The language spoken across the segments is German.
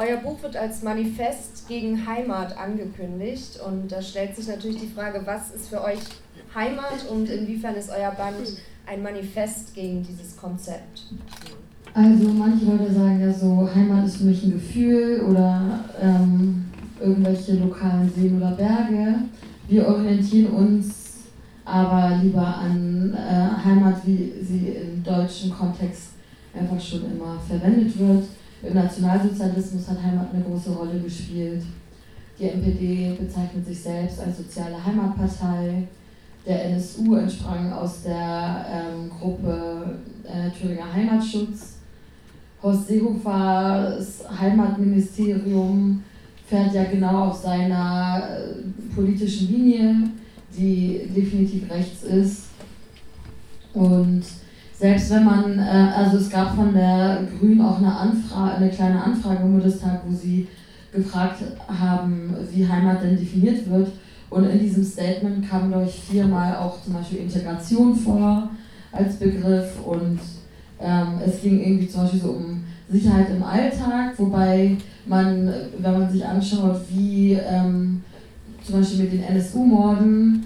euer Buch wird als Manifest gegen Heimat angekündigt und da stellt sich natürlich die Frage, was ist für euch Heimat und inwiefern ist euer Band ein Manifest gegen dieses Konzept? Also manche Leute sagen ja so, Heimat ist für mich ein Gefühl oder ähm, irgendwelche lokalen Seen oder Berge. Wir orientieren uns aber lieber an äh, Heimat, wie sie im deutschen Kontext einfach schon immer verwendet wird. Im Nationalsozialismus hat Heimat eine große Rolle gespielt. Die NPD bezeichnet sich selbst als soziale Heimatpartei. Der NSU entsprang aus der ähm, Gruppe äh, Thüringer Heimatschutz. Horst Seehofers Heimatministerium fährt ja genau auf seiner äh, politischen Linie, die definitiv rechts ist. Und selbst wenn man, äh, also es gab von der Grünen auch eine Anfrage, eine kleine Anfrage im Bundestag, wo sie gefragt haben, wie Heimat denn definiert wird. Und in diesem Statement kam, glaube ich, viermal auch zum Beispiel Integration vor als Begriff und ähm, es ging irgendwie zum Beispiel so um Sicherheit im Alltag, wobei man, wenn man sich anschaut, wie ähm, zum Beispiel mit den NSU-Morden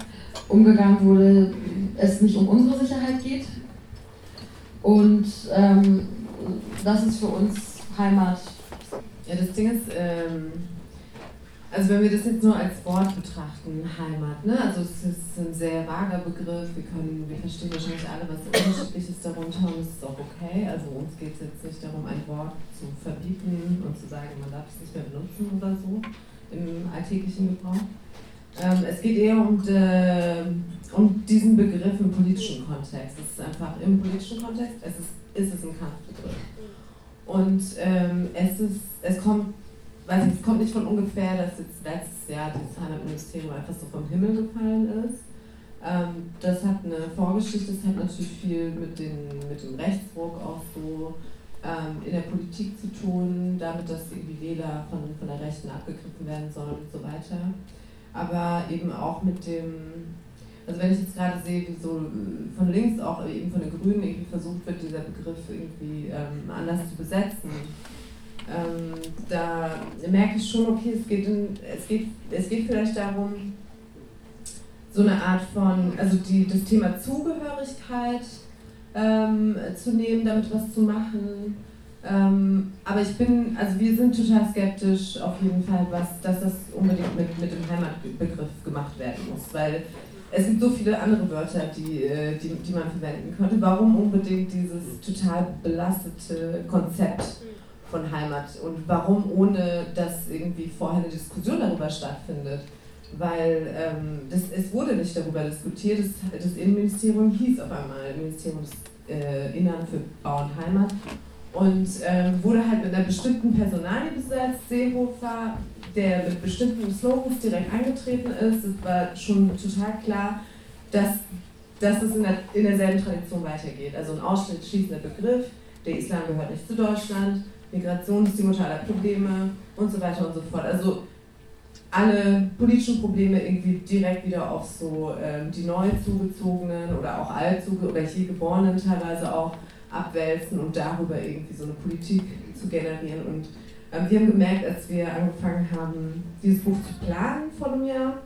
umgegangen wurde, es nicht um unsere Sicherheit geht, und ähm, das ist für uns Heimat. Ja, das Ding ist, ähm, also wenn wir das jetzt nur als Wort betrachten, Heimat, ne? also es ist ein sehr vager Begriff, wir, können, wir verstehen wahrscheinlich alle was Unterschiedliches darunter und es ist auch okay. Also uns geht es jetzt nicht darum, ein Wort zu verbieten und zu sagen, man darf es nicht mehr benutzen oder so im alltäglichen Gebrauch. Ähm, es geht eher um, de, um diesen Begriff im politischen Kontext. Es ist einfach im politischen Kontext, es ist, ist es ein Kampfbegriff. Und ähm, es, ist, es, kommt, weiß nicht, es kommt nicht von ungefähr, dass jetzt letztes Jahr das Heimatministerium einfach so vom Himmel gefallen ist. Ähm, das hat eine Vorgeschichte, das hat natürlich viel mit, den, mit dem Rechtsruck auch so ähm, in der Politik zu tun, damit, dass irgendwie Wähler von, von der Rechten abgegriffen werden sollen und so weiter aber eben auch mit dem, also wenn ich jetzt gerade sehe, wie so von links auch eben von den Grünen irgendwie versucht wird, dieser Begriff irgendwie ähm, anders zu besetzen, ähm, da merke ich schon, okay, es geht, in, es, geht, es geht vielleicht darum, so eine Art von, also die, das Thema Zugehörigkeit ähm, zu nehmen, damit was zu machen ähm, aber ich bin, also wir sind total skeptisch auf jeden Fall, was, dass das unbedingt mit, mit dem Heimatbegriff gemacht werden muss, weil es gibt so viele andere Wörter, die, äh, die, die man verwenden könnte. Warum unbedingt dieses total belastete Konzept von Heimat und warum ohne dass irgendwie vorher eine Diskussion darüber stattfindet? Weil ähm, das, es wurde nicht darüber diskutiert, das, das Innenministerium hieß auf einmal Ministerium des äh, Innern für Bau und Heimat und ähm, wurde halt mit einer bestimmten Personalie besetzt, Seehofer, der mit bestimmten Slogans direkt angetreten ist. Es war schon total klar, dass, dass es in, der, in derselben Tradition weitergeht. Also ein ausschließender Begriff, der Islam gehört nicht zu Deutschland, Migration ist die Mutter aller Probleme und so weiter und so fort. Also alle politischen Probleme irgendwie direkt wieder auf so ähm, die neu zugezogenen oder auch alt oder hier geborenen teilweise auch abwälzen und darüber irgendwie so eine Politik zu generieren. Und ähm, wir haben gemerkt, als wir angefangen haben, dieses Buch zu planen vor einem Jahr,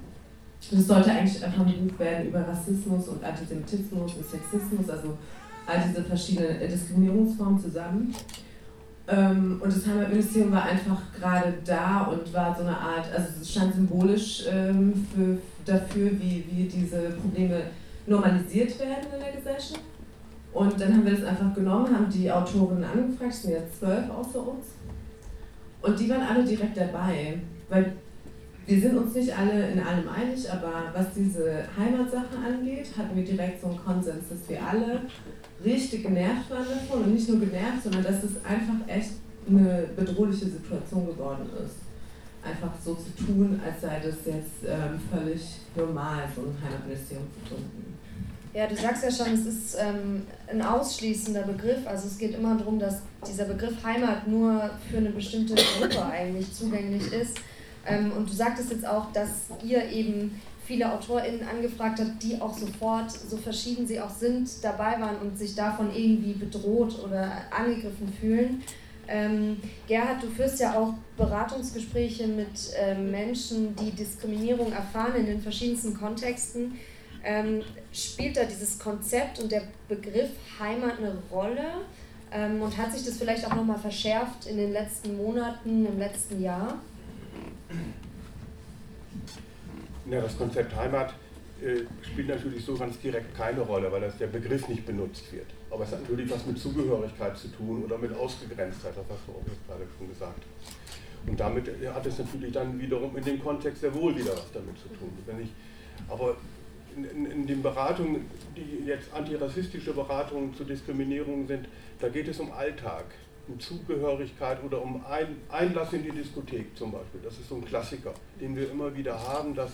das sollte eigentlich einfach ein Buch werden über Rassismus und Antisemitismus und Sexismus, also all diese verschiedenen Diskriminierungsformen zusammen. Ähm, und das Heimatministerium war einfach gerade da und war so eine Art, also es stand symbolisch ähm, für, dafür, wie, wie diese Probleme normalisiert werden in der Gesellschaft. Und dann haben wir das einfach genommen, haben die Autorinnen angefragt, es sind jetzt zwölf außer uns. Und die waren alle direkt dabei, weil wir sind uns nicht alle in allem einig, aber was diese Heimatsache angeht, hatten wir direkt so einen Konsens, dass wir alle richtig genervt waren davon und nicht nur genervt, sondern dass es einfach echt eine bedrohliche Situation geworden ist. Einfach so zu tun, als sei das jetzt ähm, völlig normal, so ein Heimatministerium zu gründen. Ja, du sagst ja schon, es ist ähm, ein ausschließender Begriff. Also es geht immer darum, dass dieser Begriff Heimat nur für eine bestimmte Gruppe eigentlich zugänglich ist. Ähm, und du sagtest jetzt auch, dass ihr eben viele AutorInnen angefragt habt, die auch sofort, so verschieden sie auch sind, dabei waren und sich davon irgendwie bedroht oder angegriffen fühlen. Ähm, Gerhard, du führst ja auch Beratungsgespräche mit ähm, Menschen, die Diskriminierung erfahren in den verschiedensten Kontexten. Ähm, spielt da dieses Konzept und der Begriff Heimat eine Rolle? Ähm, und hat sich das vielleicht auch nochmal verschärft in den letzten Monaten, im letzten Jahr? Ja, das Konzept Heimat äh, spielt natürlich so ganz direkt keine Rolle, weil das der Begriff nicht benutzt wird. Aber es hat natürlich was mit Zugehörigkeit zu tun oder mit Ausgegrenztheit, das hast du auch gerade schon gesagt. Und damit hat es natürlich dann wiederum in dem Kontext sehr wohl wieder was damit zu tun. Wenn ich, aber in, in, in den Beratungen, die jetzt antirassistische Beratungen zur Diskriminierung sind, da geht es um Alltag, um Zugehörigkeit oder um ein, Einlass in die Diskothek zum Beispiel. Das ist so ein Klassiker, den wir immer wieder haben, dass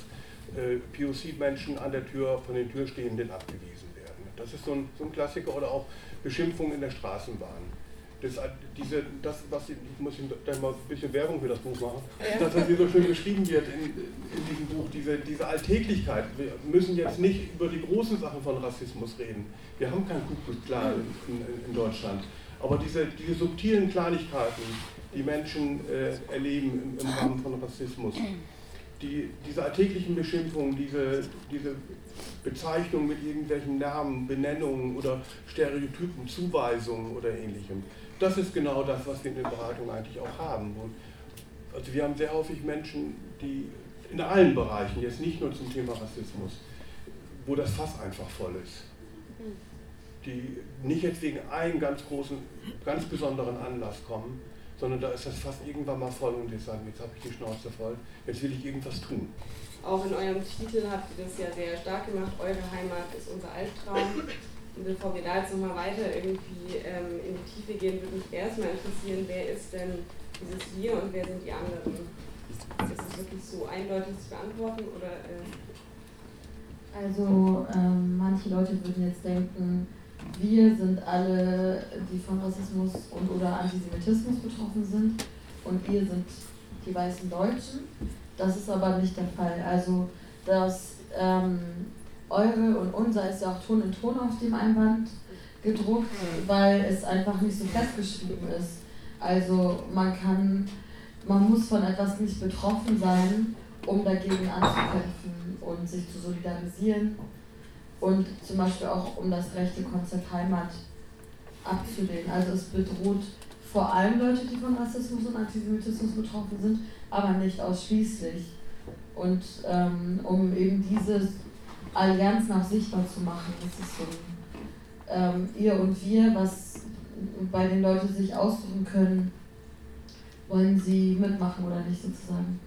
äh, POC-Menschen an der Tür von den Türstehenden abgewiesen werden. Das ist so ein, so ein Klassiker oder auch Beschimpfung in der Straßenbahn. Das, diese, das, was ich, muss da mal ein bisschen Werbung für das Buch machen, ja. dass das hier so schön beschrieben wird in, in diesem Buch, diese, diese Alltäglichkeit. Wir müssen jetzt nicht über die großen Sachen von Rassismus reden. Wir haben kein Kuckuck klar in, in, in, Deutschland. Aber diese, diese subtilen Kleinigkeiten, die Menschen äh, erleben im, im Rahmen von Rassismus, die, diese alltäglichen Beschimpfungen, diese, diese Bezeichnung mit irgendwelchen Namen, Benennungen oder Stereotypen, Zuweisungen oder ähnlichem, das ist genau das, was wir in den Beratungen eigentlich auch haben. Und also wir haben sehr häufig Menschen, die in allen Bereichen, jetzt nicht nur zum Thema Rassismus, wo das Fass einfach voll ist. Die nicht jetzt wegen einem ganz großen, ganz besonderen Anlass kommen, sondern da ist das fast irgendwann mal voll und wir sagen, jetzt habe ich die Schnauze voll, jetzt will ich irgendwas tun. Auch in eurem Titel habt ihr das ja sehr stark gemacht, eure Heimat ist unser Albtraum. Bevor wir da jetzt nochmal weiter irgendwie ähm, in die Tiefe gehen, würde mich erstmal interessieren, wer ist denn dieses Wir und wer sind die anderen? Ist es wirklich so eindeutig zu beantworten oder? Äh also ähm, manche Leute würden jetzt denken, wir sind alle, die von Rassismus und oder Antisemitismus betroffen sind und ihr sind die weißen Deutschen. Das ist aber nicht der Fall. Also das ähm, eure und unser ist ja auch Ton in Ton auf dem Einband gedruckt, weil es einfach nicht so festgeschrieben ist. Also man kann, man muss von etwas nicht betroffen sein, um dagegen anzukämpfen und sich zu solidarisieren und zum Beispiel auch um das rechte Konzept Heimat abzulehnen. Also es bedroht vor allem Leute, die von Rassismus und Antisemitismus betroffen sind, aber nicht ausschließlich. Und ähm, um eben diese Allianz nach sichtbar zu machen, das ist so ähm, ihr und wir, was bei den Leuten sich aussuchen können, wollen sie mitmachen oder nicht sozusagen.